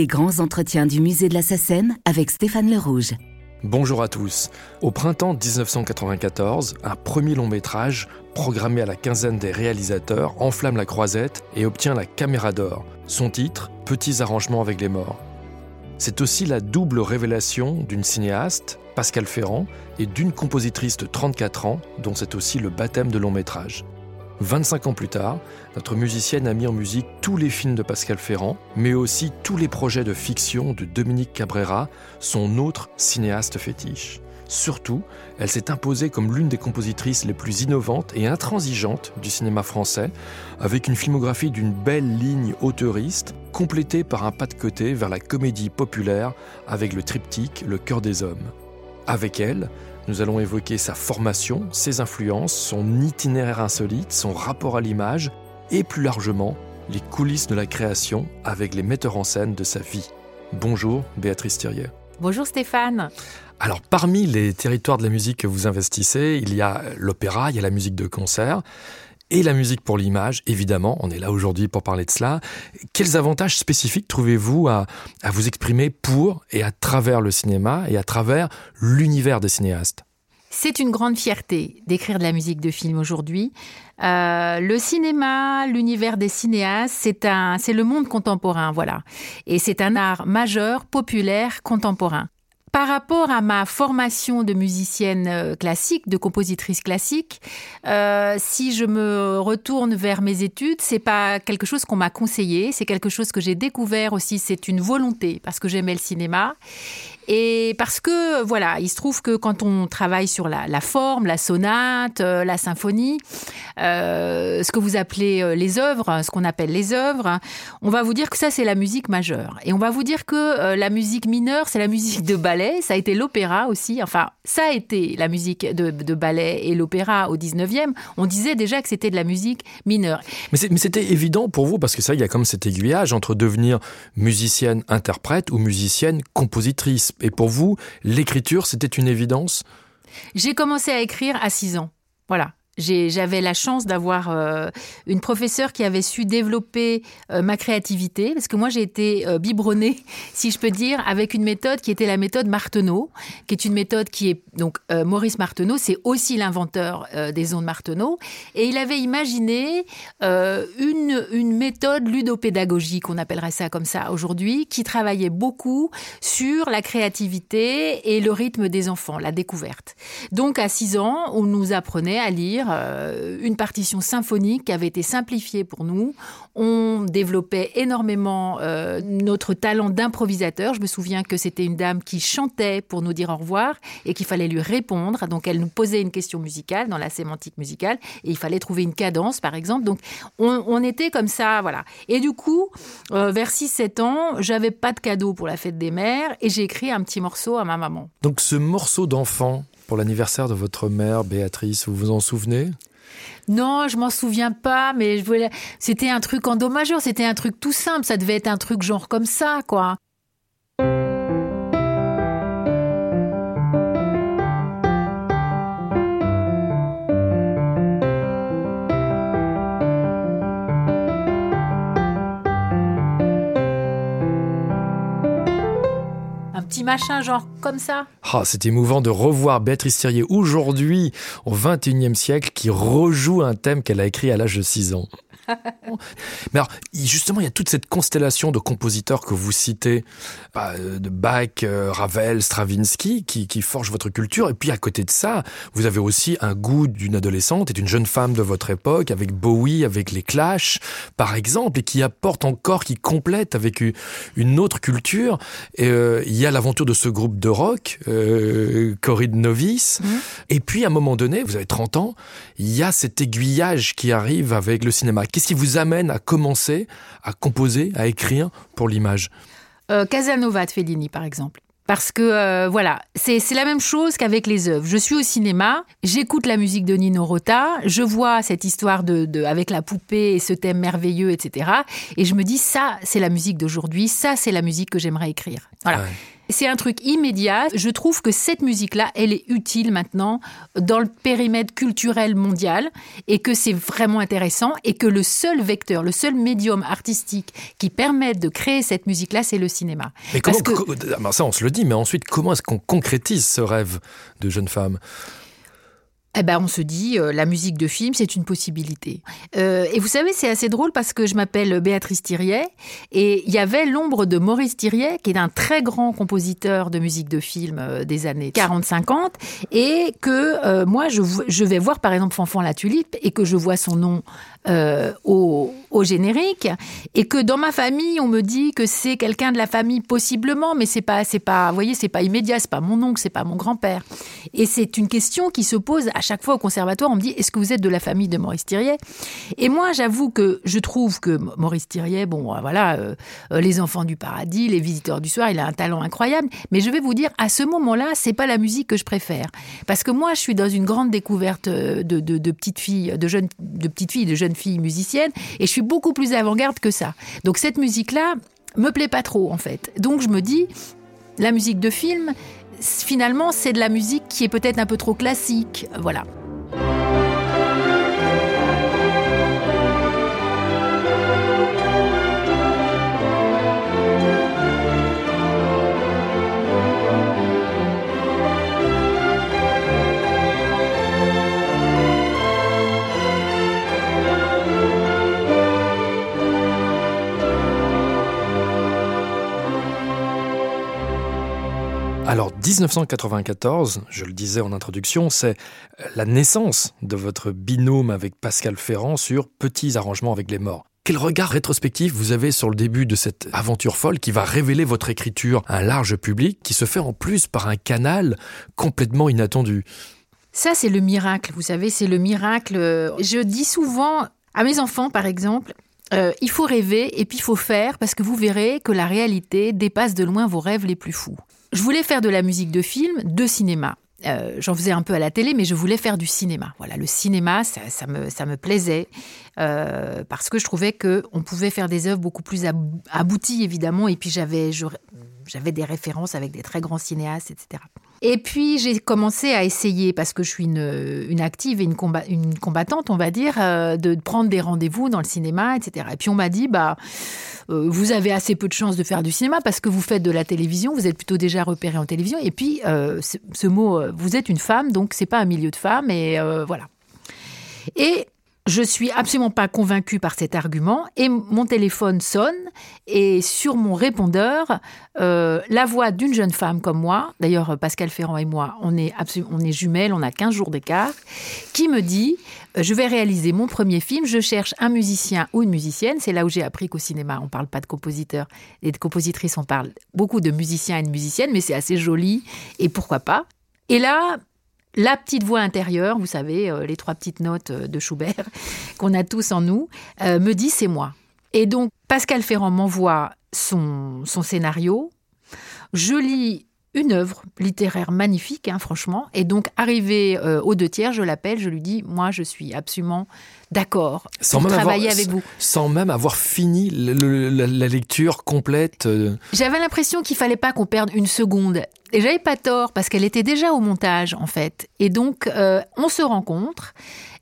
Les grands entretiens du musée de la Sassène avec Stéphane Le Rouge. Bonjour à tous. Au printemps 1994, un premier long métrage, programmé à la quinzaine des réalisateurs, enflamme la croisette et obtient la caméra d'or. Son titre, Petits arrangements avec les morts. C'est aussi la double révélation d'une cinéaste, Pascal Ferrand, et d'une compositrice de 34 ans, dont c'est aussi le baptême de long métrage. 25 ans plus tard, notre musicienne a mis en musique tous les films de Pascal Ferrand, mais aussi tous les projets de fiction de Dominique Cabrera, son autre cinéaste fétiche. Surtout, elle s'est imposée comme l'une des compositrices les plus innovantes et intransigeantes du cinéma français, avec une filmographie d'une belle ligne auteuriste, complétée par un pas de côté vers la comédie populaire avec le triptyque Le cœur des hommes. Avec elle, nous allons évoquer sa formation, ses influences, son itinéraire insolite, son rapport à l'image et plus largement les coulisses de la création avec les metteurs en scène de sa vie. Bonjour Béatrice Thirier. Bonjour Stéphane. Alors parmi les territoires de la musique que vous investissez, il y a l'opéra, il y a la musique de concert et la musique pour l'image, évidemment, on est là aujourd'hui pour parler de cela. Quels avantages spécifiques trouvez-vous à, vous exprimer pour et à travers le cinéma et à travers l'univers des cinéastes? C'est une grande fierté d'écrire de la musique de film aujourd'hui. Euh, le cinéma, l'univers des cinéastes, c'est le monde contemporain, voilà. Et c'est un art majeur, populaire, contemporain. Par rapport à ma formation de musicienne euh, classique, de compositrice classique, euh, si je me retourne vers mes études, c'est pas quelque chose qu'on m'a conseillé, c'est quelque chose que j'ai découvert aussi. C'est une volonté parce que j'aimais le cinéma et parce que, voilà, il se trouve que quand on travaille sur la, forme, la sonate, euh, la symphonie, euh, ce que vous appelez euh, les œuvres, ce qu'on appelle les œuvres, on va vous dire que ça, c'est la musique majeure. Et on va vous dire que la musique mineure, c'est la musique de ballet, ça a été l'opéra aussi. Enfin, ça a été la musique de, ballet et l'opéra au 19e. On disait déjà que c'était de la musique mineure. Mais c'était évident pour vous, parce que ça, il y a comme cet aiguillage entre devenir musicienne interprète ou musicienne compositrice. Et pour vous, l'écriture, c'était une évidence? J'ai commencé à écrire à 6 ans. Voilà. J'avais la chance d'avoir euh, une professeure qui avait su développer euh, ma créativité, parce que moi j'ai été euh, biberonnée, si je peux dire, avec une méthode qui était la méthode Marteneau, qui est une méthode qui est donc Maurice Marteneau, c'est aussi l'inventeur des ondes Marteneau, et il avait imaginé une, une méthode ludopédagogique, on appellerait ça comme ça aujourd'hui, qui travaillait beaucoup sur la créativité et le rythme des enfants, la découverte. Donc à 6 ans, on nous apprenait à lire euh, une partition symphonique qui avait été simplifiée pour nous. On développait énormément euh, notre talent d'improvisateur. Je me souviens que c'était une dame qui chantait pour nous dire au revoir et qu'il fallait lui répondre. Donc elle nous posait une question musicale dans la sémantique musicale et il fallait trouver une cadence par exemple. Donc on, était comme ça, voilà. Et du coup, euh, vers 6-7 ans, j'avais pas de cadeau pour la fête des mères et j'ai écrit un petit morceau à ma maman. Donc ce morceau d'enfant, pour l'anniversaire de votre mère, Béatrice. Vous vous en souvenez? Non, je m'en souviens pas, mais c'était un truc en c'était un truc tout simple, ça devait être un truc genre comme ça, quoi. Petit machin genre comme ça. Ah, c'est émouvant de revoir Béatrice Thirier aujourd'hui, au XXIe siècle, qui rejoue un thème qu'elle a écrit à l'âge de 6 ans. Mais alors, justement, il y a toute cette constellation de compositeurs que vous citez, bah, de Bach, euh, Ravel, Stravinsky, qui, qui forgent votre culture. Et puis, à côté de ça, vous avez aussi un goût d'une adolescente et d'une jeune femme de votre époque, avec Bowie, avec les Clash, par exemple, et qui apporte encore, qui complète avec une autre culture. Et, euh, il y a l'aventure de ce groupe de rock, euh, Corride Novice. Mmh. Et puis, à un moment donné, vous avez 30 ans, il y a cet aiguillage qui arrive avec le cinéma. Qu'est-ce qui vous amène à commencer à composer, à écrire pour l'image? Euh, Casanova de Fellini, par exemple. Parce que euh, voilà, c'est la même chose qu'avec les œuvres. Je suis au cinéma, j'écoute la musique de Nino Rota, je vois cette histoire de, avec la poupée et ce thème merveilleux, etc. Et je me dis ça, c'est la musique d'aujourd'hui, ça, c'est la musique que j'aimerais écrire. Voilà. C'est un truc immédiat. Je trouve que cette musique-là, elle est utile maintenant dans le périmètre culturel mondial et que c'est vraiment intéressant et que le seul vecteur, le seul médium artistique qui permette de créer cette musique-là, c'est le cinéma. Mais comment, que... ça, on se le dit, mais ensuite, comment est-ce qu'on concrétise ce rêve de jeune femme? Eh ben, on se dit, euh, la musique de film, c'est une possibilité. Euh, et vous savez, c'est assez drôle parce que je m'appelle Béatrice Thiriet et il y avait l'ombre de Maurice Thiriet, qui est un très grand compositeur de musique de film euh, des années 40-50, et que moi, je, je, vais voir par exemple Fanfan la Tulipe et que je vois son nom au, au, générique, et que dans ma famille, on me dit que c'est quelqu'un de la famille possiblement, mais c'est pas, c'est pas, vous voyez, c'est pas immédiat, c'est pas mon oncle, c'est pas mon grand-père. Et c'est une question qui se pose à chaque fois au conservatoire, on me dit est-ce que vous êtes de la famille de Maurice Thiriet Et moi, j'avoue que je trouve que Maurice Thiriet, bon, euh, voilà, euh, euh, les enfants du paradis, les visiteurs du soir, il a un talent incroyable. Mais je vais vous dire, à ce moment-là, c'est pas la musique que je préfère, parce que moi, je suis dans une grande découverte de, de, petites filles, de jeunes, de petites filles, de jeunes filles musiciennes, et je suis beaucoup plus avant-garde que ça. Donc cette musique-là me plaît pas trop en fait. Donc je me dis, la musique de film, finalement, c'est de la musique qui est peut-être un peu trop classique. Voilà. Alors 1994, je le disais en introduction, c'est la naissance de votre binôme avec Pascal Ferrand sur Petits arrangements avec les morts. Quel regard rétrospectif vous avez sur le début de cette aventure folle qui va révéler votre écriture à un large public, qui se fait en plus par un canal complètement inattendu? Ça, c'est le miracle, vous savez, c'est le miracle. Je dis souvent à mes enfants, par exemple, euh, il faut rêver et puis il faut faire parce que vous verrez que la réalité dépasse de loin vos rêves les plus fous. Je voulais faire de la musique de film, de cinéma. Euh, j'en faisais un peu à la télé, mais je voulais faire du cinéma. Voilà, le cinéma, ça, me, plaisait euh, parce que je trouvais que on pouvait faire des œuvres beaucoup plus abouties, évidemment. Et puis j'avais des références avec des très grands cinéastes, etc. Et puis j'ai commencé à essayer, parce que je suis une, une active et une, une, combattante, on va dire, euh, de prendre des rendez-vous dans le cinéma, etc. Et puis on m'a dit, bah, euh, vous avez assez peu de chances de faire du cinéma parce que vous faites de la télévision, vous êtes plutôt déjà repéré en télévision. Et puis euh, ce, mot, vous êtes une femme, donc c'est pas un milieu de femmes, et voilà. Et je suis absolument pas convaincue par cet argument et mon téléphone sonne et sur mon répondeur, euh, la voix d'une jeune femme comme moi, d'ailleurs Pascal Ferrand et moi, on est, on est jumelles, on a 15 jours d'écart, qui me dit euh, je vais réaliser mon premier film, je cherche un musicien ou une musicienne, c'est là où j'ai appris qu'au cinéma on parle pas de compositeurs et de compositrices, on parle beaucoup de musiciens et de musiciennes, mais c'est assez joli et pourquoi pas. Et là, la petite voix intérieure, vous savez, euh, les trois petites notes euh, de Schubert qu'on a tous en nous, euh, me dit c'est moi. Et donc Pascal Ferrand m'envoie son, son scénario. Je lis une œuvre littéraire magnifique, hein, franchement. Et donc, arrivé aux deux tiers, je l'appelle, je lui dis, moi, je suis absolument d'accord pour travailler avec vous. Sans même avoir fini la, lecture complète. J'avais l'impression qu'il fallait pas qu'on perde une seconde. Et j'avais pas tort parce qu'elle était déjà au montage en fait. Et donc euh, on se rencontre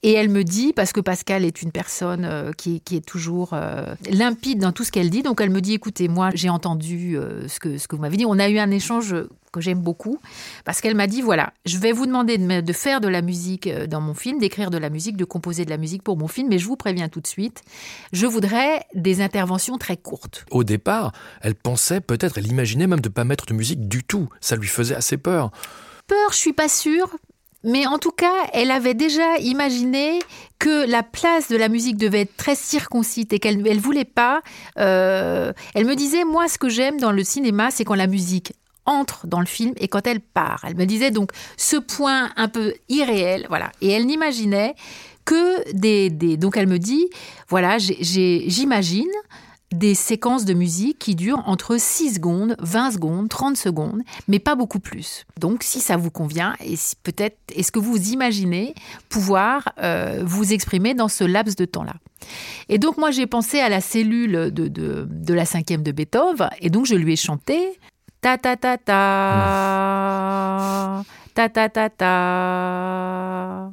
et elle me dit parce que Pascal est une personne euh, qui, est toujours euh, limpide dans tout ce qu'elle dit. Donc elle me dit écoutez moi j'ai entendu ce que ce que vous m'avez dit. On a eu un échange que j'aime beaucoup parce qu'elle m'a dit voilà je vais vous demander de, de faire de la musique dans mon film, d'écrire de la musique, de composer de la musique pour mon film, mais je vous préviens tout de suite, je voudrais des interventions très courtes. Au départ, elle pensait peut-être, elle imaginait même de ne pas mettre de musique du tout. Ça lui faisait assez peur. Peur, je suis pas sûre. Mais en tout cas, elle avait déjà imaginé que la place de la musique devait être très circoncite et qu'elle ne voulait pas. Euh, elle me disait, moi, ce que j'aime dans le cinéma, c'est quand la musique entre dans le film et quand elle part. Elle me disait donc ce point un peu irréel, voilà. Et elle n'imaginait que des, Donc elle me dit, voilà, j'imagine des séquences de musique qui durent entre 6 secondes, 20 secondes, 30 secondes, mais pas beaucoup plus. Donc si ça vous convient, et peut-être est-ce que vous imaginez pouvoir euh, vous exprimer dans ce laps de temps-là? Et donc moi j'ai pensé à la cellule de, de, de la cinquième de Beethoven, et donc je lui ai chanté ta ta ta ta, ta ta ta ta.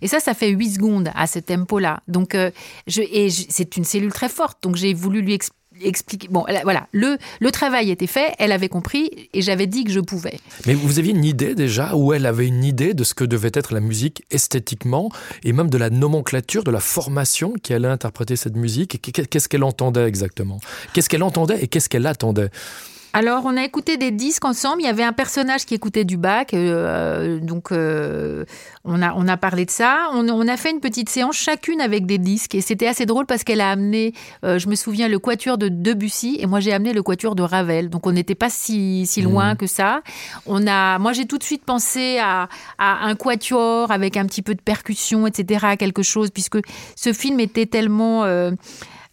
Et ça, ça fait 8 secondes à ce tempo-là. Donc, euh, je, et c'est une cellule très forte. Donc, j'ai voulu lui expliquer expliquer. Bon, voilà, le, le travail était fait, elle avait compris et j'avais dit que je pouvais. Mais vous aviez une idée déjà, ou elle avait une idée de ce que devait être la musique esthétiquement et même de la nomenclature, de la formation qui allait interpréter cette musique? Qu'est-ce qu'elle entendait exactement? Qu'est-ce qu'elle entendait et qu'est-ce qu'elle attendait? Alors, on a écouté des disques ensemble. Il y avait un personnage qui écoutait du bac, euh, donc euh, on a on a parlé de ça. On, a fait une petite séance chacune avec des disques et c'était assez drôle parce qu'elle a amené, euh, je me souviens, le quatuor de Debussy et moi j'ai amené le quatuor de Ravel. Donc on n'était pas si si loin mmh. que ça. On a, moi j'ai tout de suite pensé à, à un quatuor avec un petit peu de percussion, etc. Quelque chose puisque ce film était tellement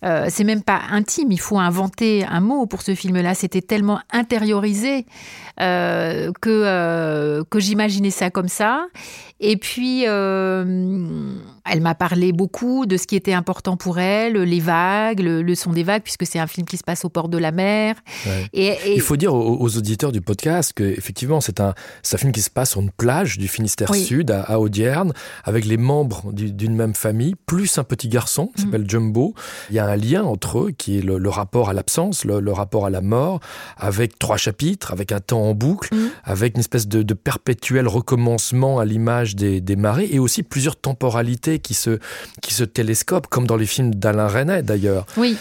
euh, c'est même pas intime, il faut inventer un mot pour ce film-là. C'était tellement intériorisé euh, que, euh, que j'imaginais ça comme ça. Et puis, euh, elle m'a parlé beaucoup de ce qui était important pour elle, les vagues, le, son des vagues, puisque c'est un film qui se passe au port de la mer. Et, Il faut dire aux, auditeurs du podcast qu'effectivement, c'est un, un film qui se passe sur une plage du Finistère Sud, à, Audierne, avec les membres d'une même famille, plus un petit garçon qui mm. s'appelle Jumbo. Il y a un lien entre eux qui est le, rapport à l'absence, le, rapport à la mort, avec trois chapitres, avec un temps en boucle, mm. avec une espèce de, de perpétuel recommencement à l'image des, marées et aussi plusieurs temporalités qui se, qui se télescopent, comme dans les films d'Alain Resnais d'ailleurs. Oui.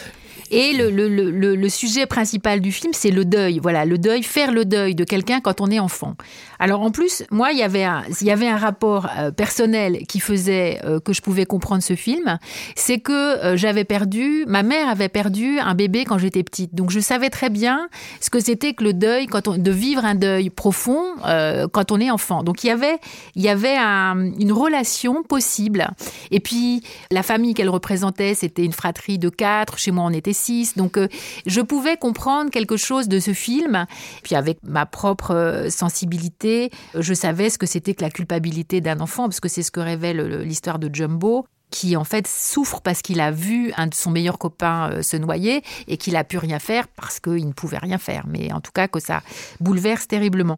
Et le, sujet principal du film, c'est le deuil. Voilà, le deuil, faire le deuil de quelqu'un quand on est enfant. Alors en plus, moi, il y avait un, rapport euh, personnel qui faisait euh, que je pouvais comprendre ce film. C'est que euh, j'avais perdu, ma mère avait perdu un bébé quand j'étais petite. Donc je savais très bien ce que c'était que le deuil, de vivre un deuil profond quand on est enfant. Donc il y avait, une relation possible. Et puis la famille qu'elle représentait, c'était une fratrie de quatre. Chez moi, on était donc euh, je pouvais comprendre quelque chose de ce film. Puis avec ma propre euh, sensibilité, je savais ce que c'était que la culpabilité d'un enfant, parce que c'est ce que révèle l'histoire de Jumbo qui en fait souffre parce qu'il a vu un de son meilleur copain euh, se noyer et qu'il a pu rien faire parce qu'il ne pouvait rien faire. Mais en tout cas que ça bouleverse terriblement.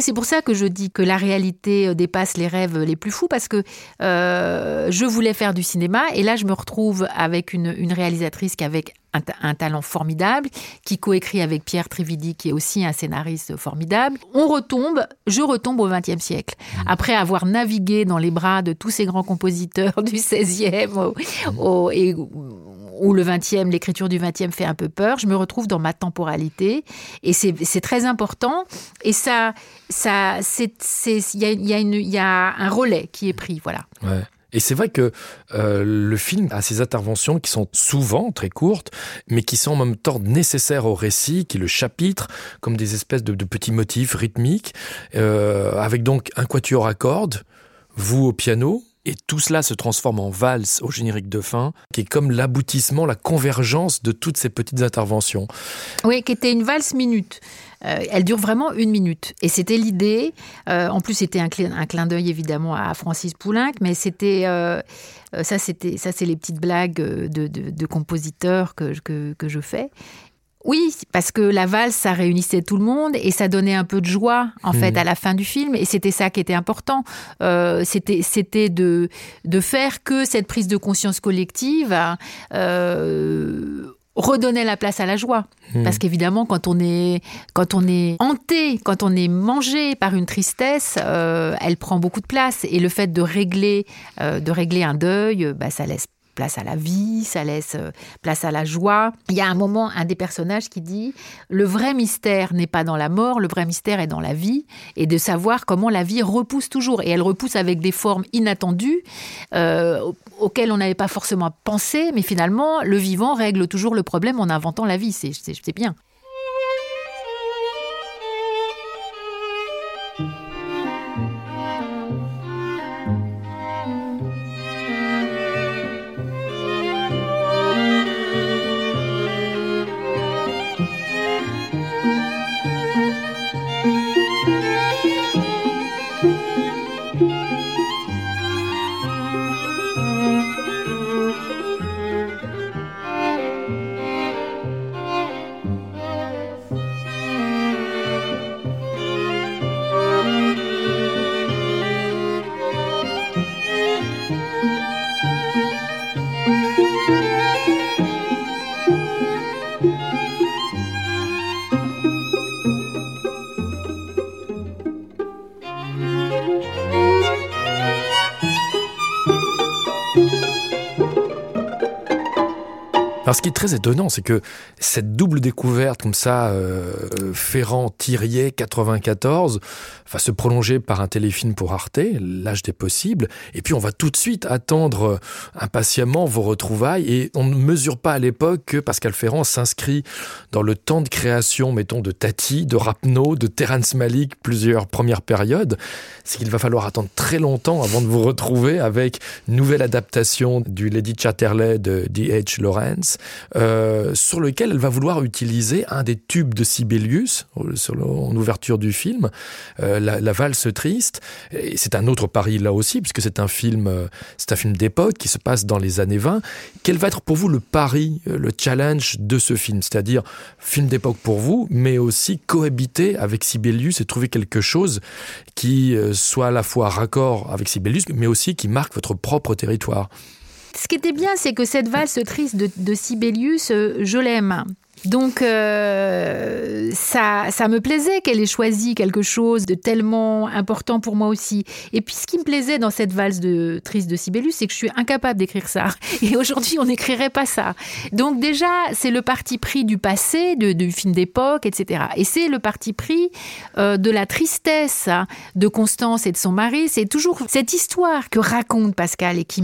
C'est pour ça que je dis que la réalité euh, dépasse les rêves les plus fous, parce que euh, je voulais faire du cinéma, et là je me retrouve avec une, réalisatrice qui avait un, talent formidable, qui coécrit avec Pierre Trividi, qui est aussi un scénariste formidable. On retombe, je retombe au XXe siècle. Après avoir navigué dans les bras de tous ces grands compositeurs du XVIe au, où le 20e, l'écriture du 20e fait un peu peur, je me retrouve dans ma temporalité et c'est très important et ça ça il y a, y, y a un relais qui est pris voilà. Et c'est vrai que euh, le film a ces interventions qui sont souvent très courtes, mais qui sont en même temps nécessaires au récit, qui le chapitre comme des espèces de, de petits motifs rythmiques, euh, avec donc un quatuor à cordes, vous au piano, et tout cela se transforme en valse au générique de fin, qui est comme l'aboutissement, la convergence de toutes ces petites interventions. Oui, qui était une valse minute. Euh, elle dure vraiment une minute. Et c'était l'idée. Euh, en plus, c'était un, clin d'œil évidemment à Francis Poulenc, mais c'était euh, ça, c'était ça, c'est les petites blagues de, de, compositeurs que, que, je fais. Oui, parce que la valse, ça réunissait tout le monde et ça donnait un peu de joie, en fait, hmm. à la fin du film. Et c'était ça qui était important. Euh, c'était, c'était de, de faire que cette prise de conscience collective euh, redonnait la place à la joie. Hmm. Parce qu'évidemment, quand on est quand on est hanté, quand on est mangé par une tristesse, euh, elle prend beaucoup de place. Et le fait de régler de régler un deuil, bah, ça laisse place à la vie, ça laisse euh, place à la joie. Il y a un moment, un des personnages qui dit le vrai mystère n'est pas dans la mort, le vrai mystère est dans la vie, et de savoir comment la vie repousse toujours. Et elle repousse avec des formes inattendues euh, auxquelles on n'avait pas forcément pensé, mais finalement, le vivant règle toujours le problème en inventant la vie. C'est bien. Alors ce qui est très étonnant, c'est que cette double découverte comme ça, euh, Ferrand-Thirier 94, va se prolonger par un téléfilm pour Arte, l'âge des possibles, et puis on va tout de suite attendre euh, impatiemment vos retrouvailles, et on ne mesure pas à l'époque que Pascal Ferrand s'inscrit dans le temps de création, mettons, de Tati, de Rapno, de Terence Malik, plusieurs premières périodes, c'est qu'il va falloir attendre très longtemps avant de vous retrouver avec nouvelle adaptation du Lady Chatterley de D.H. Lawrence, euh, sur lequel elle va vouloir utiliser un des tubes de Sibelius sur le, en ouverture du film, euh, la, valse triste. Et c'est un autre pari là aussi, puisque c'est un film, euh, c'est un film d'époque qui se passe dans les années 20. Quel va être pour vous le pari, euh, le challenge de ce film? C'est-à-dire film d'époque pour vous, mais aussi cohabiter avec Sibelius et trouver quelque chose qui euh, soit à la fois raccord avec Sibelius, mais aussi qui marque votre propre territoire. Ce qui était bien, c'est que cette valse triste de, Sibelius, euh, je l'aime. Donc euh, ça, ça me plaisait qu'elle ait choisi quelque chose de tellement important pour moi aussi. Et puis ce qui me plaisait dans cette valse de triste de Sibelius, c'est que je suis incapable d'écrire ça. Et aujourd'hui, on n'écrirait pas ça. Donc déjà, c'est le parti pris du passé, de, du film d'époque, etc. Et c'est le parti pris euh, de la tristesse de Constance et de son mari. C'est toujours cette histoire que raconte Pascal et qui,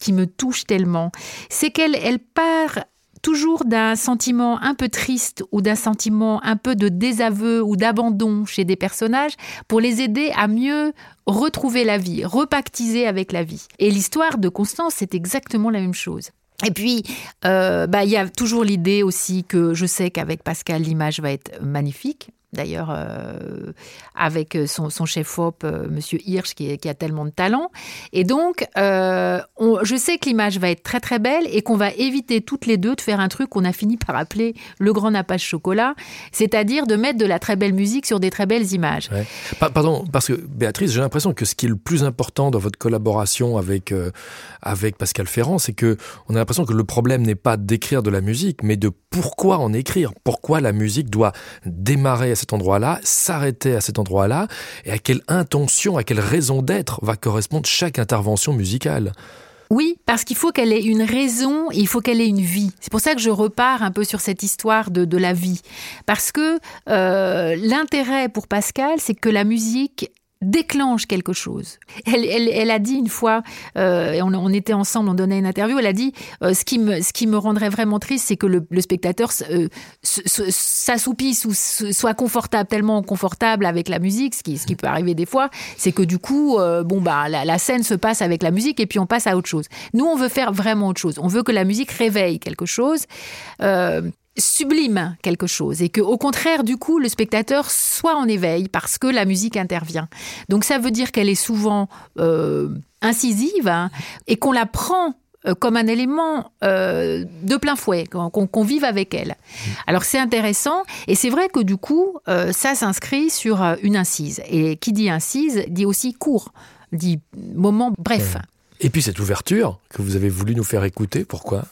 qui me touche tellement. C'est qu'elle elle part toujours d'un sentiment un peu triste ou d'un sentiment un peu de désaveu ou d'abandon chez des personnages pour les aider à mieux retrouver la vie, repactiser avec la vie. Et l'histoire de Constance, c'est exactement la même chose. Et puis, euh, bah, il y a toujours l'idée aussi que je sais qu'avec Pascal, l'image va être magnifique d'ailleurs euh, avec son, son chef-op, euh, Monsieur Hirsch, qui, a tellement de talent. Et donc, euh, je sais que l'image va être très très belle et qu'on va éviter toutes les deux de faire un truc qu'on a fini par appeler le grand nappage chocolat, c'est-à-dire de mettre de la très belle musique sur des très belles images. Pardon, parce que Béatrice, j'ai l'impression que ce qui est le plus important dans votre collaboration avec, euh, avec Pascal Ferrand, c'est que on a l'impression que le problème n'est pas d'écrire de la musique, mais de pourquoi en écrire, pourquoi la musique doit démarrer à cet endroit-là, s'arrêter à cet endroit-là, et à quelle intention, à quelle raison d'être va correspondre chaque intervention musicale? Oui, parce qu'il faut qu'elle ait une raison, il faut qu'elle ait une vie. C'est pour ça que je repars un peu sur cette histoire de, la vie. Parce que euh, l'intérêt pour Pascal, c'est que la musique déclenche quelque chose. Elle, a dit une fois, euh, on, était ensemble, on donnait une interview, elle a dit euh, ce, qui me, rendrait vraiment triste, c'est que le, spectateur euh, s'assoupisse ou soit confortable, tellement confortable avec la musique, ce qui, peut arriver des fois, c'est que du coup, bon bah la, la, scène se passe avec la musique et puis on passe à autre chose. Nous, on veut faire vraiment autre chose. On veut que la musique réveille quelque chose. Sublime quelque chose et que au contraire du coup le spectateur soit en éveil parce que la musique intervient donc ça veut dire qu'elle est souvent euh, incisive hein, et qu'on la prend euh, comme un élément euh, de plein fouet, qu'on qu vive avec elle. Alors c'est intéressant, et c'est vrai que du coup, ça s'inscrit sur une incise. Et qui dit incise dit aussi court, dit moment bref. Et puis cette ouverture que vous avez voulu nous faire écouter, pourquoi?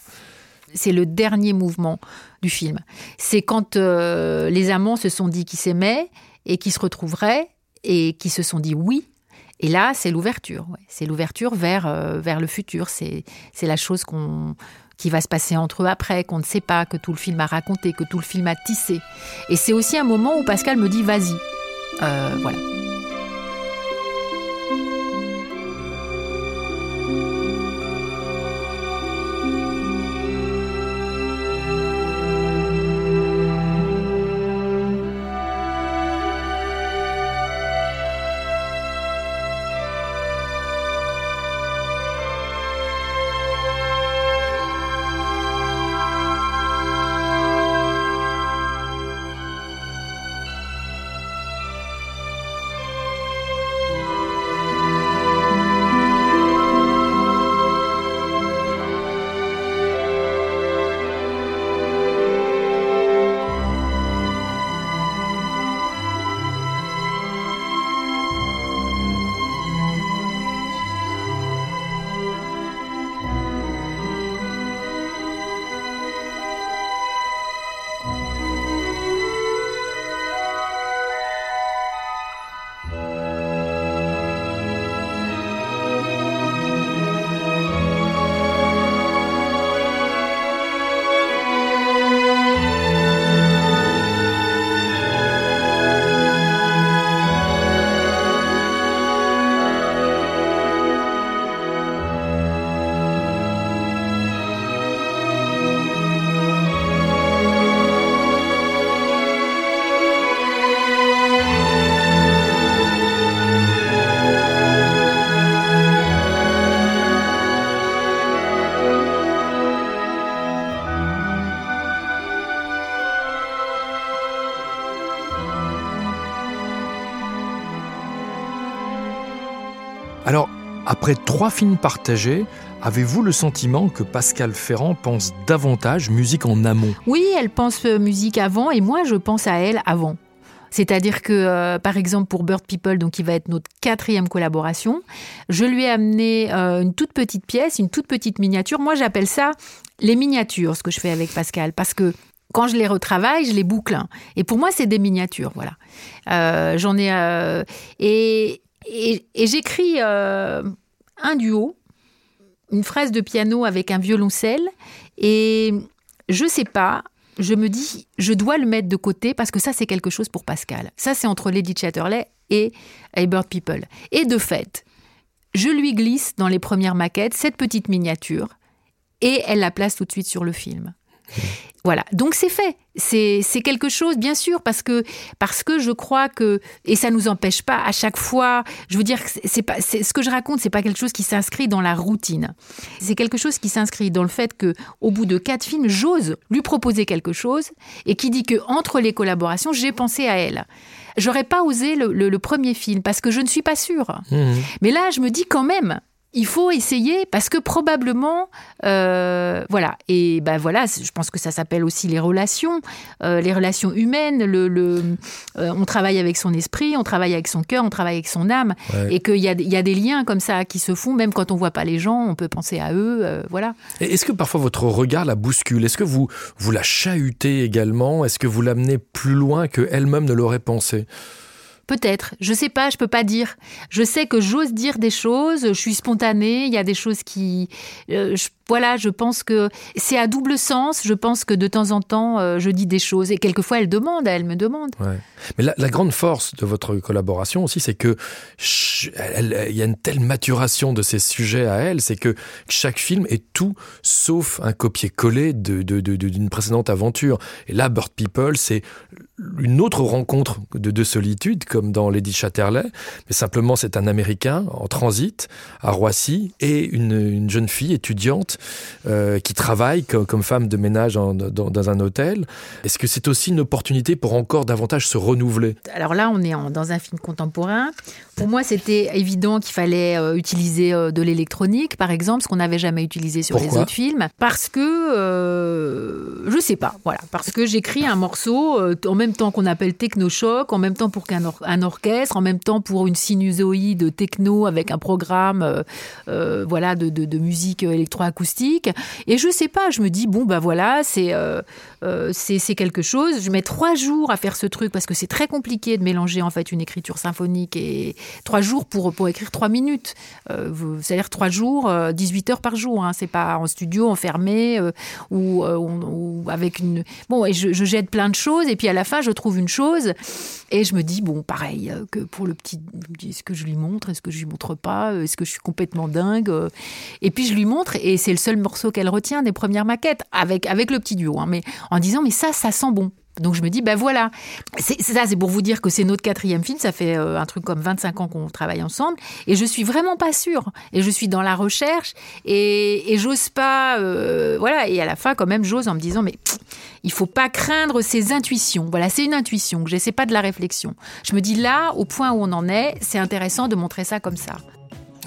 C'est le dernier mouvement du film. C'est quand euh, les amants se sont dit qu'ils s'aimaient et qu'ils se retrouveraient et qui se sont dit oui Et là, c'est l'ouverture. C'est l'ouverture vers, euh, vers le futur. C'est la chose qui va se passer entre eux après, qu'on ne sait pas, que tout le film a raconté, que tout le film a tissé. Et c'est aussi un moment où Pascal me dit vas-y. Euh, voilà. Après trois films partagés, avez-vous le sentiment que Pascal Ferrand pense davantage musique en amont? Oui, elle pense euh, musique avant et moi je pense à elle avant. C'est-à-dire que, euh, par exemple, pour Bird People, donc qui va être notre quatrième collaboration, je lui ai amené euh, une toute petite pièce, une toute petite miniature. Moi, j'appelle ça les miniatures, ce que je fais avec Pascal, parce que quand je les retravaille, je les boucle. Hein. Et pour moi, c'est des miniatures, voilà. J'en ai et j'écris un duo, une phrase de piano avec un violoncelle, et je sais pas, je me dis, je dois le mettre de côté parce que ça, c'est quelque chose pour Pascal. Ça, c'est entre Lady Chatterley et Bird People. Et de fait, je lui glisse dans les premières maquettes cette petite miniature et elle la place tout de suite sur le film. Voilà, donc c'est fait. C'est quelque chose, bien sûr, parce que, parce que je crois que, et ça nous empêche pas à chaque fois, je veux dire, c'est pas, ce que je raconte, c'est pas quelque chose qui s'inscrit dans la routine. C'est quelque chose qui s'inscrit dans le fait que, au bout de quatre films, j'ose lui proposer quelque chose et qui dit que entre les collaborations, j'ai pensé à elle. J'aurais pas osé le, premier film parce que je ne suis pas sûre. Mmh. Mais là, je me dis quand même, il faut essayer parce que probablement, euh, voilà. Et ben voilà, je pense que ça s'appelle aussi les relations, euh, les relations humaines. Le, euh, on travaille avec son esprit, on travaille avec son cœur, on travaille avec son âme, et qu'il y a, y a des liens comme ça qui se font, même quand on voit pas les gens, on peut penser à eux, voilà. Est-ce que parfois votre regard la bouscule? Est-ce que vous vous la chahutez également? Est-ce que vous l'amenez plus loin que elle-même ne l'aurait pensé? Peut-être, je sais pas, je peux pas dire. Je sais que j'ose dire des choses, je suis spontanée, il y a des choses qui euh, voilà, je pense que c'est à double sens. Je pense que de temps en temps, euh, je dis des choses et quelquefois elle demande, elle me demande. Mais la, grande force de votre collaboration aussi, c'est que il y a une telle maturation de ces sujets à elle, c'est que chaque film est tout sauf un copier-coller d'une de, précédente aventure. Et là, Bird People, c'est une autre rencontre de, de solitude, comme dans Lady Chatterley, mais simplement c'est un Américain en transit à Roissy et une, une jeune fille étudiante euh, qui travaille comme, femme de ménage dans, un hôtel. Est-ce que c'est aussi une opportunité pour encore davantage se renouveler? Alors là, on est dans un film contemporain. Pour moi, c'était évident qu'il fallait euh, utiliser euh, de l'électronique, par exemple, ce qu'on n'avait jamais utilisé sur les autres films. Parce que, je sais pas, voilà, parce que j'écris un morceau euh, en même temps qu'on appelle techno-choc, en même temps pour qu'un un orchestre, en même temps pour une sinusoïde techno avec un programme, euh, euh, voilà, de, de, de, musique électroacoustique. Et je sais pas, je me dis bon bah voilà, c'est c'est quelque chose. Je mets trois jours à faire ce truc parce que c'est très compliqué de mélanger en fait une écriture symphonique et trois jours pour pour écrire trois minutes. C'est-à-dire trois jours, 18 heures par jour. Hein, c'est pas en studio enfermé ou, ou avec une. Bon, et je, jette plein de choses, et puis à la fin, je trouve une chose, et je me dis, bon, pareil, euh, que pour le petit. Est-ce que je lui montre Est-ce que je lui montre pas Est-ce que je suis complètement dingue Et puis je lui montre, et c'est le seul morceau qu'elle retient des premières maquettes, avec, avec le petit duo, hein, mais en disant, mais ça, ça sent bon. Donc je me dis, ben voilà, c'est ça, c'est pour vous dire que c'est notre quatrième film, ça fait euh, un truc comme 25 ans qu'on travaille ensemble, et je suis vraiment pas sûre, et je suis dans la recherche, et, j'ose pas, euh, voilà, et à la fin quand même j'ose en me disant, mais il faut pas craindre ses intuitions, voilà, c'est une intuition, que j'essaie pas de la réflexion. Je me dis là, au point où on en est, c'est intéressant de montrer ça comme ça.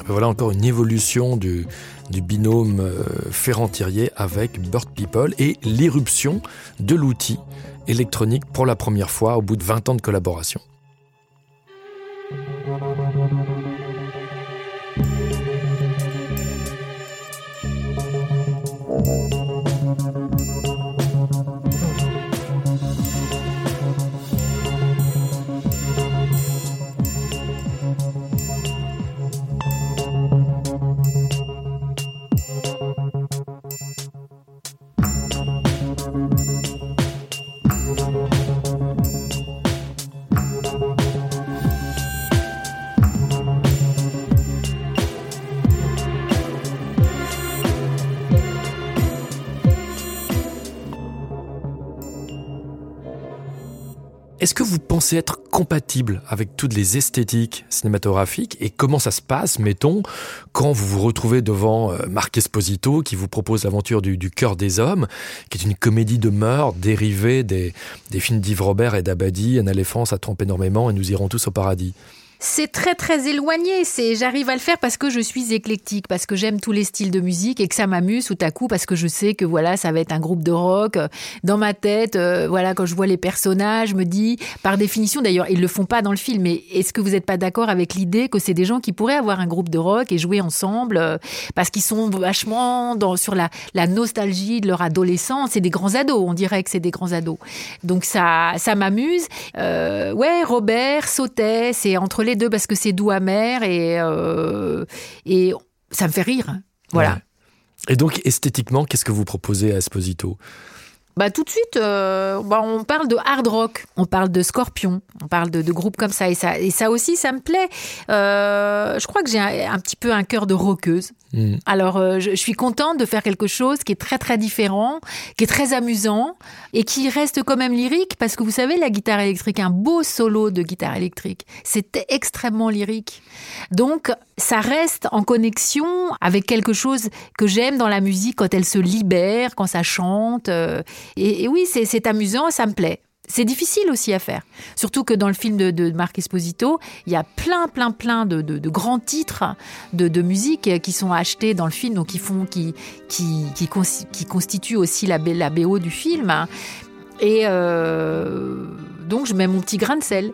Voilà encore une évolution du, binôme euh, Ferrand-Thirier avec Bird People et l'irruption de l'outil électronique pour la première fois au bout de 20 ans de collaboration. Est-ce que vous pensez être compatible avec toutes les esthétiques cinématographiques et comment ça se passe, mettons, quand vous vous retrouvez devant euh, Marc Esposito qui vous propose l'aventure du, du cœur des hommes, qui est une comédie de meurtre dérivée des, des films d'Yves Robert et d'Abadi, Un éléphant, ça trompe énormément et nous irons tous au paradis? C'est très très éloigné. C'est j'arrive à le faire parce que je suis éclectique, parce que j'aime tous les styles de musique et que ça m'amuse tout à coup parce que je sais que voilà ça va être un groupe de rock. Dans ma tête, euh, voilà quand je vois les personnages, je me dis par définition d'ailleurs ils le font pas dans le film, mais est-ce que vous n'êtes pas d'accord avec l'idée que c'est des gens qui pourraient avoir un groupe de rock et jouer ensemble euh, parce qu'ils sont vachement dans sur la, la nostalgie de leur adolescence? C'est des grands ados, on dirait que c'est des grands ados. Donc ça ça m'amuse. Euh, ouais, Robert sautait, c'est entre les deux parce que c'est doux amer et, euh, et ça me fait rire. Voilà. Et donc, esthétiquement, qu'est-ce que vous proposez à Esposito? Bah, tout de suite, euh, bah, on parle de hard rock, on parle de Scorpion, on parle de, de groupes comme ça. Et, ça. et ça aussi, ça me plaît. Euh, je crois que j'ai un, un, petit peu un cœur de rockeuse. Mmh. Alors, euh, je, suis contente de faire quelque chose qui est très, très différent, qui est très amusant et qui reste quand même lyrique parce que vous savez, la guitare électrique, un beau solo de guitare électrique, c'est extrêmement lyrique. Donc, ça reste en connexion avec quelque chose que j'aime dans la musique quand elle se libère, quand ça chante. Euh, et, et oui, c'est amusant, ça me plaît. C'est difficile aussi à faire. Surtout que dans le film de, de Marc Esposito, il y a plein, plein, plein de, grands titres de, de, musique qui sont achetés dans le film, donc qui, font, qui, qui, qui, qui constituent aussi la, la BO du film. Et euh, donc, je mets mon petit grain de sel.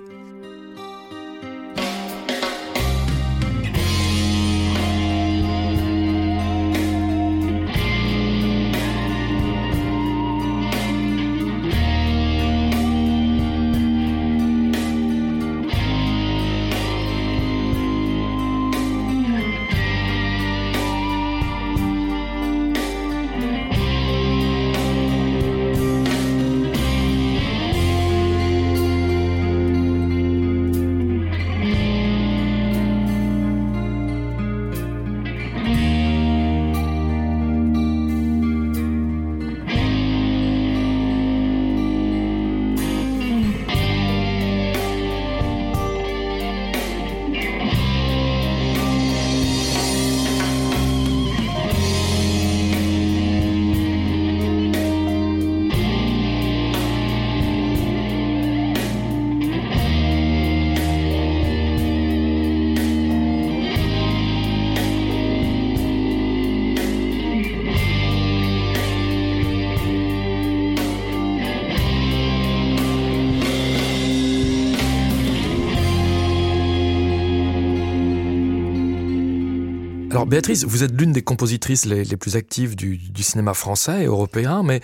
Béatrice, vous êtes l'une des compositrices les, plus actives du, cinéma français et européen, mais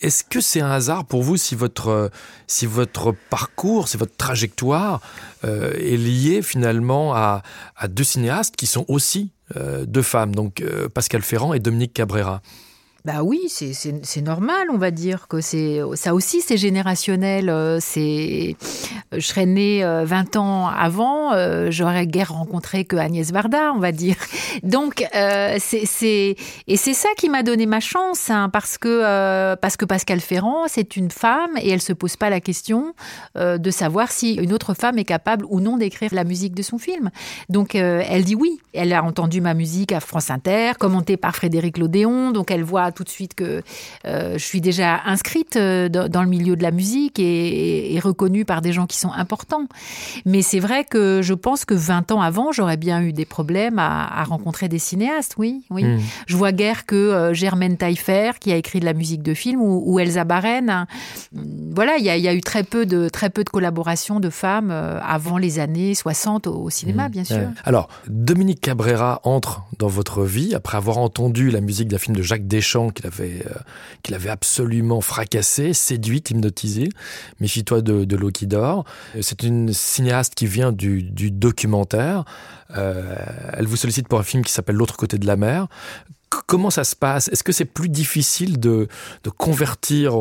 est-ce que c'est un hasard pour vous si votre, si votre parcours, si votre trajectoire euh, est liée finalement à, deux cinéastes qui sont aussi euh, deux femmes, donc euh, Pascal Ferrand et Dominique Cabrera? Bah oui, c'est normal, on va dire que c'est ça aussi c'est générationnel. Euh, c'est je serais née 20 euh, ans avant, euh, j'aurais guère rencontré que Agnès Varda, on va dire. Donc c'est et c'est ça qui m'a donné ma chance hein, parce que parce que Pascal Ferrand c'est une femme et elle se pose pas la question de savoir si une autre femme est capable ou non d'écrire la musique de son film. Donc elle dit oui. Elle a entendu ma musique à France Inter, commentée par Frédéric Lodéon, donc elle voit tout de suite que euh, je suis déjà inscrite euh, dans, le milieu de la musique et, reconnue par des gens qui sont importants. Mais c'est vrai que je pense que 20 ans avant, j'aurais bien eu des problèmes à, rencontrer des cinéastes, oui. oui. Hmm. Je vois guère que euh, Germaine Taillefer, qui a écrit de la musique de film, ou, Elsa Baren. Hein. Voilà, il y, a eu très peu de, très peu de collaborations de femmes avant les années 60 au, cinéma, hmm. bien sûr. Alors, Dominique Cabrera entre dans votre vie après avoir entendu la musique d'un film de Jacques Deschamps qu'il avait, euh, qu'il avait absolument fracassé, séduit, hypnotisé. Méfie-toi de, l'eau qui dort. C'est une cinéaste qui vient du, documentaire. Euh, elle vous sollicite pour un film qui s'appelle L'autre côté de la mer. Comment ça se passe? Est-ce que c'est plus difficile de, de convertir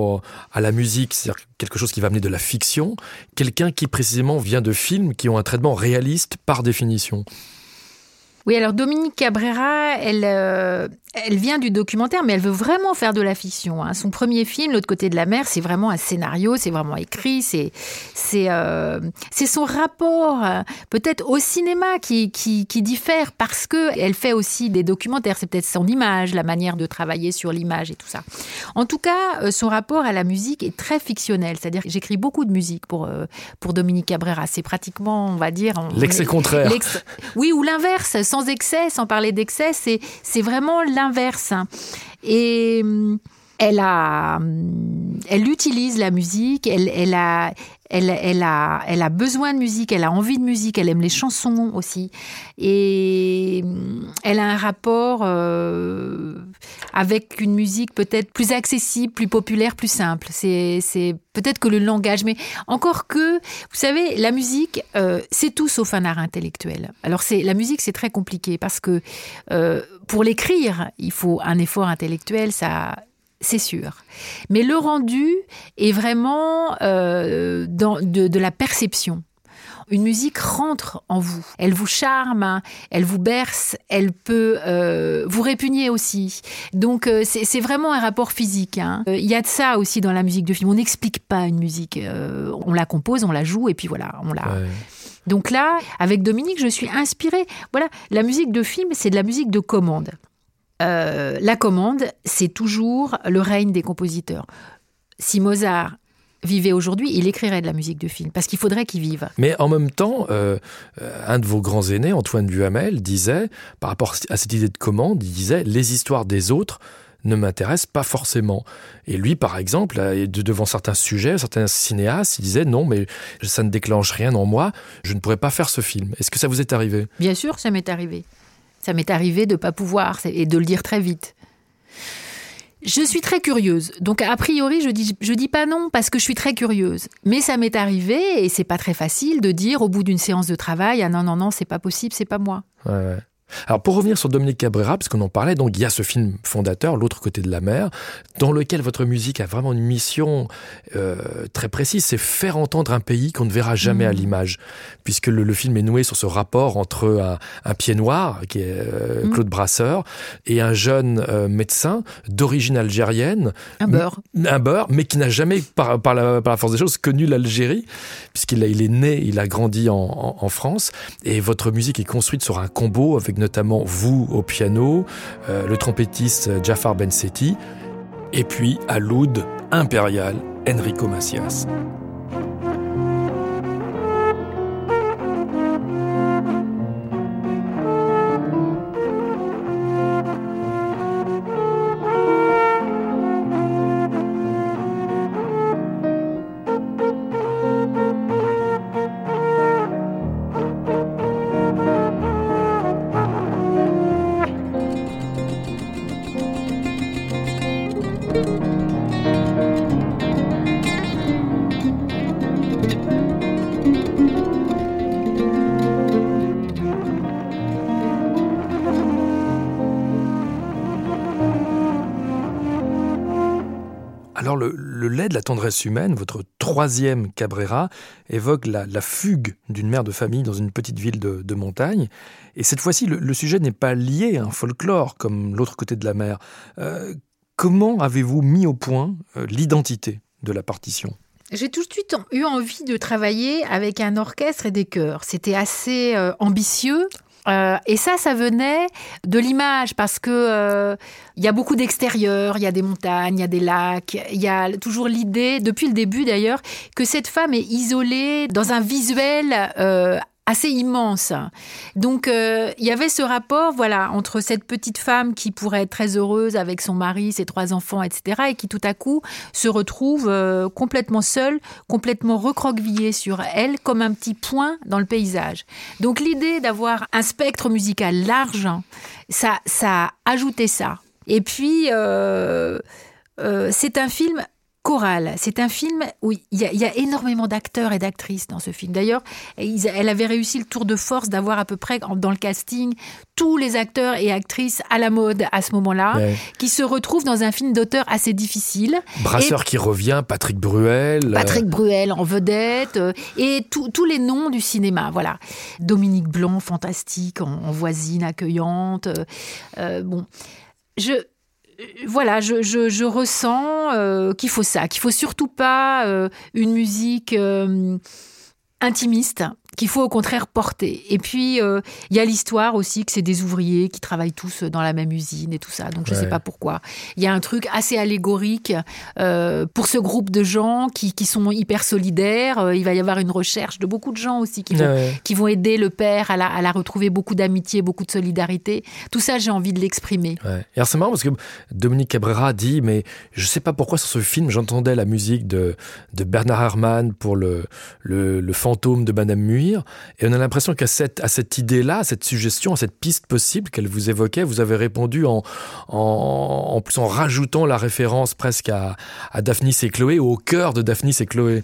à la musique, c'est-à-dire quelque chose qui va amener de la fiction, quelqu'un qui précisément vient de films qui ont un traitement réaliste par définition? Oui, alors Dominique Cabrera, elle, euh, elle vient du documentaire, mais elle veut vraiment faire de la fiction. Hein. Son premier film, L'autre côté de la mer, c'est vraiment un scénario, c'est vraiment écrit, c'est c'est euh, c'est son rapport euh, peut-être au cinéma qui, qui, qui diffère parce que elle fait aussi des documentaires. C'est peut-être son image, la manière de travailler sur l'image et tout ça. En tout cas, son rapport à la musique est très fictionnel. C'est-à-dire que j'écris beaucoup de musique pour pour Dominique Cabrera. C'est pratiquement, on va dire, l'excès contraire. Oui, ou l'inverse sans excès, sans parler d'excès, c'est vraiment l'inverse. Et hum, elle a, hum, elle utilise la musique, elle, elle a, elle, a, besoin de musique, elle a envie de musique, elle aime les chansons aussi. Et hum, elle a un rapport euh, avec une musique peut-être plus accessible, plus populaire, plus simple. C'est peut-être que le langage, mais encore que, vous savez, la musique, euh, c'est tout sauf un art intellectuel. Alors la musique, c'est très compliqué parce que euh, pour l'écrire, il faut un effort intellectuel, ça c'est sûr. Mais le rendu est vraiment euh, dans, de, la perception. Une musique rentre en vous, elle vous charme, elle vous berce, elle peut euh, vous répugner aussi. Donc euh, c'est vraiment un rapport physique. Hein. Il y a de ça aussi dans la musique de film. On n'explique pas une musique, on la compose, on la joue et puis voilà, on la. Donc là, avec Dominique, je suis inspirée. Voilà, la musique de film, c'est de la musique de commande. Euh, la commande, c'est toujours le règne des compositeurs. Si Mozart vivait aujourd'hui, il écrirait de la musique de film, parce qu'il faudrait qu'il vive. Mais en même temps, euh, euh, un de vos grands aînés, Antoine Duhamel, disait, par rapport à cette idée de commande, il disait, les histoires des autres ne m'intéressent pas forcément. Et lui, par exemple, devant certains sujets, certains cinéastes, il disait, non, mais ça ne déclenche rien en moi, je ne pourrais pas faire ce film. Est-ce que ça vous est arrivé? Bien sûr, ça m'est arrivé. Ça m'est arrivé de ne pas pouvoir et de le dire très vite. Je suis très curieuse. Donc, a priori, je dis, je dis pas non parce que je suis très curieuse. Mais ça m'est arrivé et c'est pas très facile de dire au bout d'une séance de travail, ah non, non, non, c'est pas possible, c'est pas moi. Alors pour revenir sur Dominique Cabrera, parce qu'on en parlait, donc il y a ce film fondateur, L'autre côté de la mer, dans lequel votre musique a vraiment une mission euh, très précise, c'est faire entendre un pays qu'on ne verra jamais à mmh. l'image, puisque le, film est noué sur ce rapport entre un, pied noir, qui est euh, mmh. Claude Brasseur, et un jeune euh, médecin d'origine algérienne. Un beurre. Un beurre, mais qui n'a jamais, par, la, force des choses, connu l'Algérie, puisqu'il il est né, il a grandi en, en France, et votre musique est construite sur un combo avec notamment vous au piano, euh, le trompettiste Jafar Bensetti, et puis à l'oud impérial Enrico Macias. Humaine, votre troisième Cabrera, évoque la, fugue d'une mère de famille dans une petite ville de, montagne. Et cette fois-ci, le, sujet n'est pas lié à un folklore comme l'autre côté de la mer. Euh, comment avez-vous mis au point euh, l'identité de la partition? J'ai tout de suite eu envie de travailler avec un orchestre et des chœurs. C'était assez euh, ambitieux. Euh, et ça, ça venait de l'image parce que euh, il y a beaucoup d'extérieur, il y a des montagnes, il y a des lacs, il y a toujours l'idée, depuis le début d'ailleurs, que cette femme est isolée dans un visuel euh, assez immense. Donc euh, il y avait ce rapport, voilà, entre cette petite femme qui pourrait être très heureuse avec son mari, ses trois enfants, etc., et qui tout à coup se retrouve euh, complètement seule, complètement recroquevillée sur elle, comme un petit point dans le paysage. Donc l'idée d'avoir un spectre musical large, ça, ça a ajouté ça. Et puis euh, c'est un film Chorale. C'est un film où il y, a, énormément d'acteurs et d'actrices dans ce film. D'ailleurs, elle avait réussi le tour de force d'avoir à peu près dans le casting tous les acteurs et actrices à la mode à ce moment-là, qui se retrouvent dans un film d'auteur assez difficile. Brasseur qui revient, Patrick Bruel. Euh, Patrick Bruel en vedette, euh, et tous les noms du cinéma. Voilà. Dominique Blanc, fantastique, en, voisine accueillante. Euh, bon. Je, voilà, je, ressens euh, qu'il faut ça, qu'il faut surtout pas euh, une musique euh, intimiste qu'il faut au contraire porter. Et puis, euh, il y a l'histoire aussi que c'est des ouvriers qui travaillent tous dans la même usine et tout ça. Donc, je ne sais pas pourquoi. Il y a un truc assez allégorique euh, pour ce groupe de gens qui, qui sont hyper solidaires. Euh, il va y avoir une recherche de beaucoup de gens aussi qui vont, qui vont aider le père à la, à la retrouver beaucoup d'amitié, beaucoup de solidarité. Tout ça, j'ai envie de l'exprimer. Et c'est marrant parce que Dominique Cabrera dit, mais je ne sais pas pourquoi sur ce film, j'entendais la musique de, de Bernard Herrmann pour le, le, le fantôme de Madame Mui et on a l'impression qu'à cette, à cette idée-là, à cette suggestion, à cette piste possible qu'elle vous évoquait, vous avez répondu en, en, plus en rajoutant la référence presque à, à Daphnis et Chloé, ou au cœur de Daphnis et Chloé.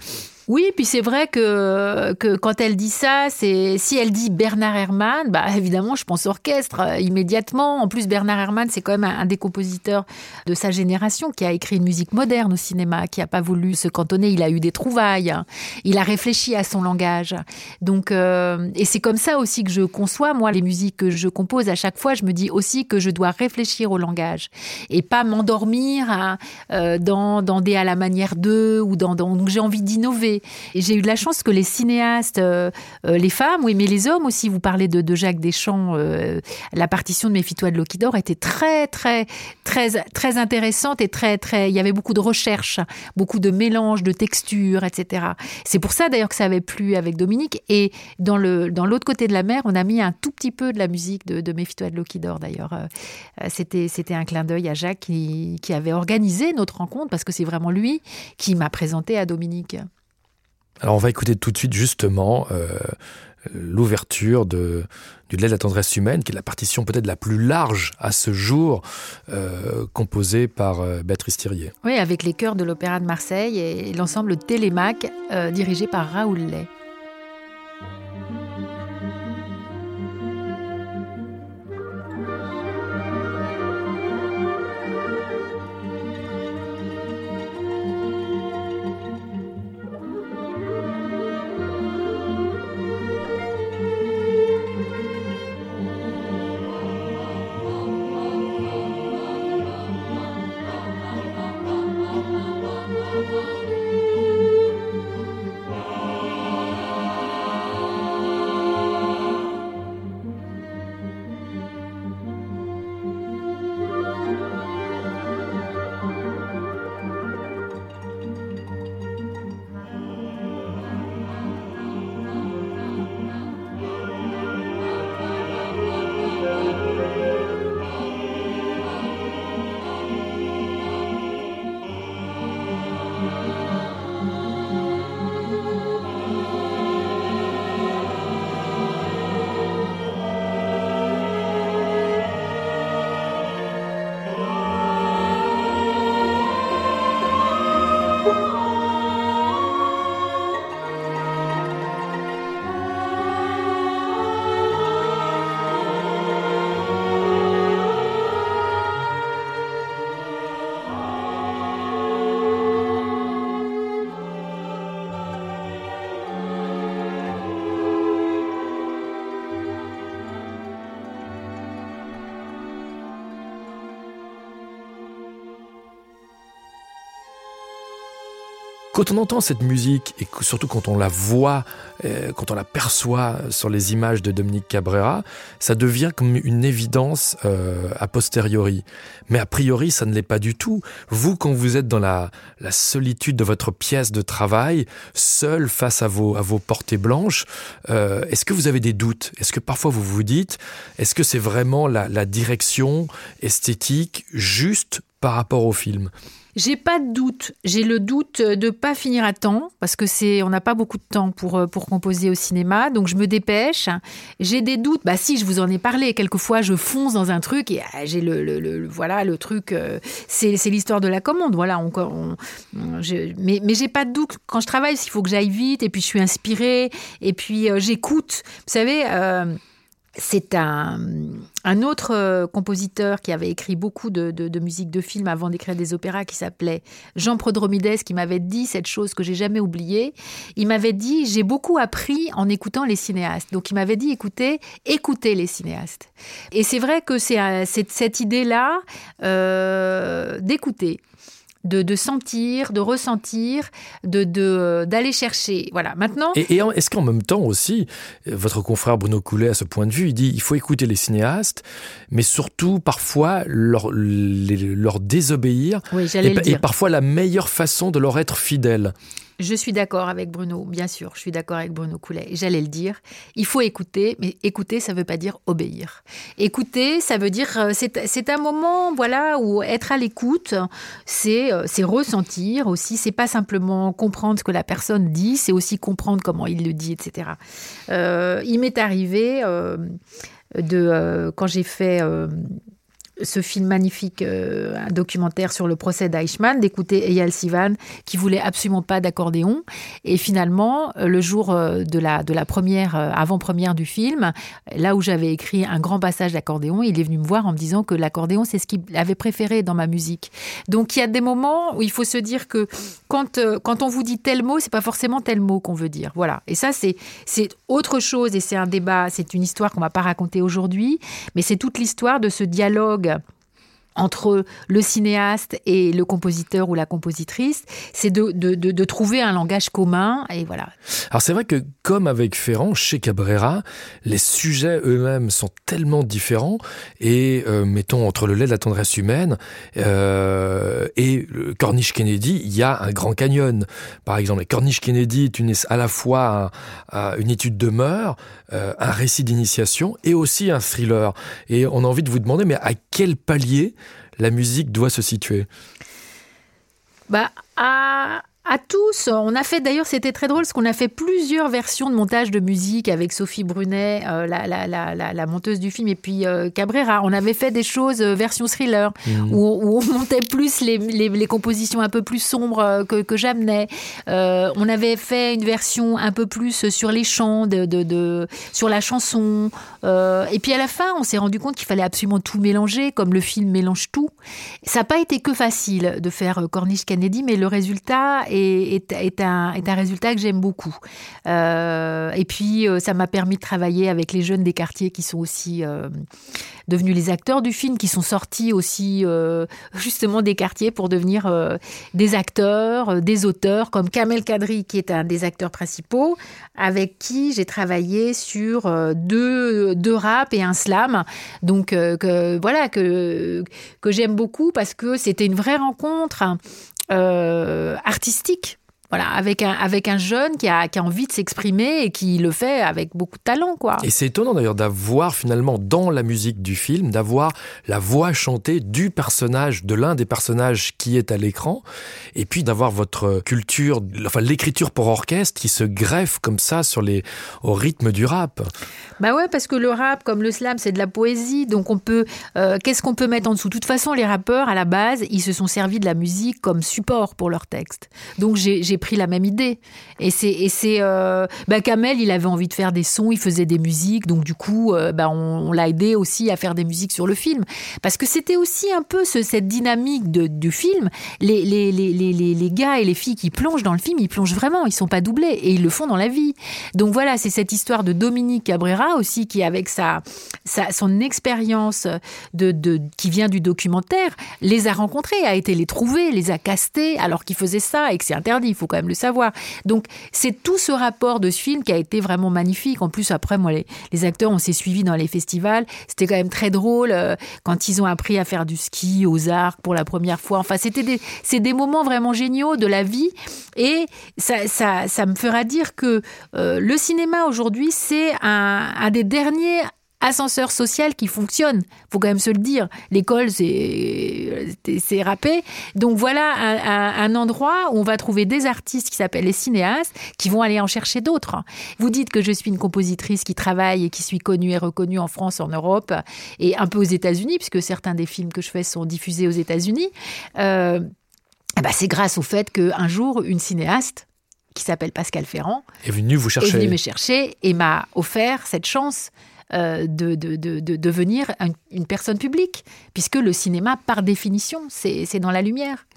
Oui, puis c'est vrai que, quand elle dit ça, c'est si elle dit Bernard Herrmann, bah évidemment, je pense orchestre euh, immédiatement. En plus, Bernard Herrmann, c'est quand même un, des compositeurs de sa génération qui a écrit une musique moderne au cinéma, qui a pas voulu se cantonner. Il a eu des trouvailles, il a réfléchi à son langage. Donc, euh, et c'est comme ça aussi que je conçois moi les musiques que je compose. À chaque fois, je me dis aussi que je dois réfléchir au langage et pas m'endormir hein, euh, dans, des à la manière d'eux ou dans donc j'ai envie d'innover. Et j'ai eu de la chance que les cinéastes, euh, euh, les femmes, oui, mais les hommes aussi, vous parlez de, Jacques Deschamps, euh, la partition de Méfie-toi de Lokidor était très, très, très, très intéressante et très, très. Il y avait beaucoup de recherches, beaucoup de mélanges, de textures, etc. C'est pour ça d'ailleurs que ça avait plu avec Dominique. Et dans le dans l'autre côté de la mer, on a mis un tout petit peu de la musique de, de de Lokidor d'ailleurs. C'était un clin d'œil à Jacques qui avait organisé notre rencontre parce que c'est vraiment lui qui m'a présenté à Dominique. Alors on va écouter tout de suite justement euh, l'ouverture de du de la tendresse humaine, qui est la partition peut-être la plus large à ce jour, euh, composée par euh, Béatrice Thirier. Oui, avec les chœurs de l'Opéra de Marseille et l'ensemble Télémac, dirigé par Raoul Lay. Quand on entend cette musique, et surtout quand on la voit, euh, quand on la perçoit sur les images de Dominique Cabrera, ça devient comme une évidence euh, a posteriori. Mais a priori, ça ne l'est pas du tout. Vous, quand vous êtes dans la, solitude de votre pièce de travail, seul face à vos, portées blanches, euh, est-ce que vous avez des doutes? Est-ce que parfois vous vous dites, est-ce que c'est vraiment la direction esthétique juste par rapport au film? J'ai pas de doute. J'ai le doute de pas finir à temps parce que c'est, on n'a pas beaucoup de temps pour euh, pour composer au cinéma, donc je me dépêche. J'ai des doutes. Bah si, je vous en ai parlé. Quelquefois, je fonce dans un truc et ah, j'ai le, le, voilà le truc. Euh, c'est, l'histoire de la commande. Voilà. On, mais mais j'ai pas de doute quand je travaille. Il faut que j'aille vite et puis je suis inspirée et puis euh, j'écoute. Vous savez c'est un, autre euh, compositeur qui avait écrit beaucoup de, musique de film avant d'écrire des opéras qui s'appelait Jean Prodromides qui m'avait dit cette chose que j'ai jamais oubliée. Il m'avait dit j'ai beaucoup appris en écoutant les cinéastes. Donc il m'avait dit écoutez, écoutez les cinéastes. Et c'est vrai que c'est cette idée-là euh, d'écouter de, sentir, de ressentir, de d'aller chercher. Voilà. Maintenant. Et, est-ce qu'en même temps aussi, votre confrère Bruno Coulet, à ce point de vue, il dit il faut écouter les cinéastes, mais surtout parfois leur, leur désobéir. Oui, et, et parfois la meilleure façon de leur être fidèle. Je suis d'accord avec Bruno, bien sûr, je suis d'accord avec Bruno Coulet. J'allais le dire. Il faut écouter, mais écouter, ça ne veut pas dire obéir. Écouter, ça veut dire, euh, c'est un moment, voilà, où être à l'écoute, c'est euh, ressentir aussi. C'est pas simplement comprendre ce que la personne dit, c'est aussi comprendre comment il le dit, etc. Euh, il m'est arrivé de quand j'ai fait ce film magnifique, euh, un documentaire sur le procès d'Eichmann, d'écouter Eyal Sivan qui voulait absolument pas d'accordéon. Et finalement, euh, le jour euh, de la, de la première, avant-première du film, là où j'avais écrit un grand passage d'accordéon, il est venu me voir en me disant que l'accordéon, c'est ce qu'il avait préféré dans ma musique. Donc il y a des moments où il faut se dire que quand, quand on vous dit tel mot, c'est pas forcément tel mot qu'on veut dire. Voilà. Et ça, c'est, autre chose et c'est un débat, c'est une histoire qu'on va pas raconter aujourd'hui, mais c'est toute l'histoire de ce dialogue fråga. Entre le cinéaste et le compositeur ou la compositrice, c'est de, trouver un langage commun et voilà. Alors c'est vrai que comme avec Ferrand, chez Cabrera, les sujets eux-mêmes sont tellement différents et euh, mettons entre le lait de la tendresse humaine euh, et Corniche Kennedy, il y a un grand canyon. Par exemple, Corniche Kennedy est à la fois une étude de mœurs, euh, un récit d'initiation et aussi un thriller. Et on a envie de vous demander, mais à quel palier la musique doit se situer. Bah, à tous. On a fait d'ailleurs, c'était très drôle, parce qu'on a fait plusieurs versions de montage de musique avec Sophie Brunet, euh, la, la, la, la, monteuse du film, et puis euh, Cabrera. On avait fait des choses euh, version thriller, mmh. où, où, on montait plus les, les, les, compositions un peu plus sombres que, que j'amenais. on avait fait une version un peu plus sur les chants, de, de, de sur la chanson. et puis à la fin, on s'est rendu compte qu'il fallait absolument tout mélanger, comme le film mélange tout. Ça n'a pas été que facile de faire Corniche Kennedy, mais le résultat est est, un, résultat que j'aime beaucoup. Euh, et puis, euh, ça m'a permis de travailler avec les jeunes des quartiers qui sont aussi euh, devenus les acteurs du film, qui sont sortis aussi justement des quartiers pour devenir des acteurs, des auteurs, comme Kamel Kadri, qui est un des acteurs principaux, avec qui j'ai travaillé sur deux, deux rap et un slam. Donc, voilà, que, que j'aime beaucoup parce que c'était une vraie rencontre artistique voilà, avec un, avec un jeune qui a, qui a envie de s'exprimer et qui le fait avec beaucoup de talent, quoi. Et c'est étonnant d'ailleurs d'avoir finalement dans la musique du film, d'avoir la voix chantée du personnage, de l'un des personnages qui est à l'écran, et puis d'avoir votre culture, enfin l'écriture pour orchestre qui se greffe comme ça sur les, au rythme du rap. Bah ouais, parce que le rap, comme le slam, c'est de la poésie, donc on peut, euh, qu'est-ce qu'on peut mettre en dessous? De toute façon, les rappeurs, à la base, ils se sont servis de la musique comme support pour leur texte. Donc j'ai pris la même idée. Et c'est, et c'est, euh, bah, Kamel, il avait envie de faire des sons, il faisait des musiques, donc du coup, euh, bah, on, l'a aidé aussi à faire des musiques sur le film, parce que c'était aussi un peu ce, cette dynamique de, du film. Les, les, les, les, les gars et les filles qui plongent dans le film, ils plongent vraiment, ils sont pas doublés et ils le font dans la vie. Donc voilà, c'est cette histoire de Dominique Cabrera aussi qui, avec sa, sa son expérience de, de, qui vient du documentaire, les a rencontrés, a été les trouver, les a castés alors qu'ils faisaient ça et que c'est interdit. Il faut quand même le savoir. Donc c'est tout ce rapport de ce film qui a été vraiment magnifique. En plus, après, moi, les, acteurs, on s'est suivis dans les festivals. C'était quand même très drôle euh, quand ils ont appris à faire du ski aux arcs pour la première fois. Enfin, c'était des, des moments vraiment géniaux de la vie. Et ça, ça, ça me fera dire que euh, le cinéma aujourd'hui, c'est un, un des derniers ascenseur social qui fonctionne. Faut quand même se le dire. L'école, c'est c'est râpé. Donc voilà un, endroit où on va trouver des artistes qui s'appellent les cinéastes, qui vont aller en chercher d'autres. Vous dites que je suis une compositrice qui travaille et qui suis connue et reconnue en France, en Europe et un peu aux États-Unis, puisque certains des films que je fais sont diffusés aux États-Unis. Euh, eh ben, c'est grâce au fait qu'un jour, une cinéaste qui s'appelle Pascal Ferrand est venue vous chercher, est venue me chercher et m'a offert cette chance euh, de, de, de, devenir une personne publique, puisque le cinéma, par définition, c'est dans la lumière.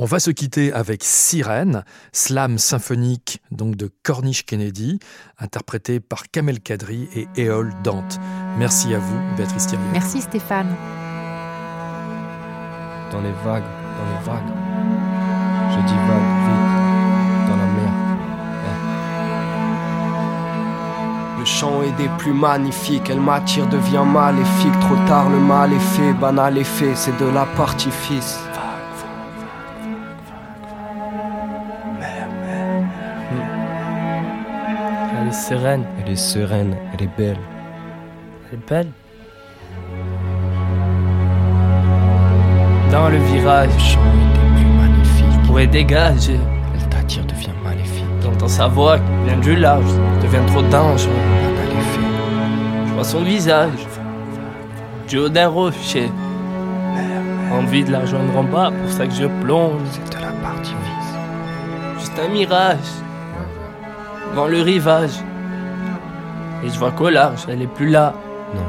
On va se quitter avec Sirène, slam symphonique donc de Cornish Kennedy, interprété par Kamel Kadri et Éole Dante. Merci à vous, Béatrice Thierry. Merci Stéphane. Dans les vagues, dans les vagues, je dis vagues chant est des plus magnifiques, elle m'attire, devient maléfique. Trop tard, le mal est fait, banal est fait, c'est de la partie fils. Elle est sereine. Elle est sereine, elle est belle. Elle est belle. Dans le virage, le chant est des plus magnifiques. Pourrait dégager. Elle t'attire, devient maléfique. J'entends sa voix qui vient du large, devient trop dangereux. Vois son visage, d'un rocher. Envie de la rejoindre en bas, pour ça que je plonge. C'est de la partie vise. Juste un mirage. Devant le rivage. Et je vois qu'au large, elle est plus là. Non.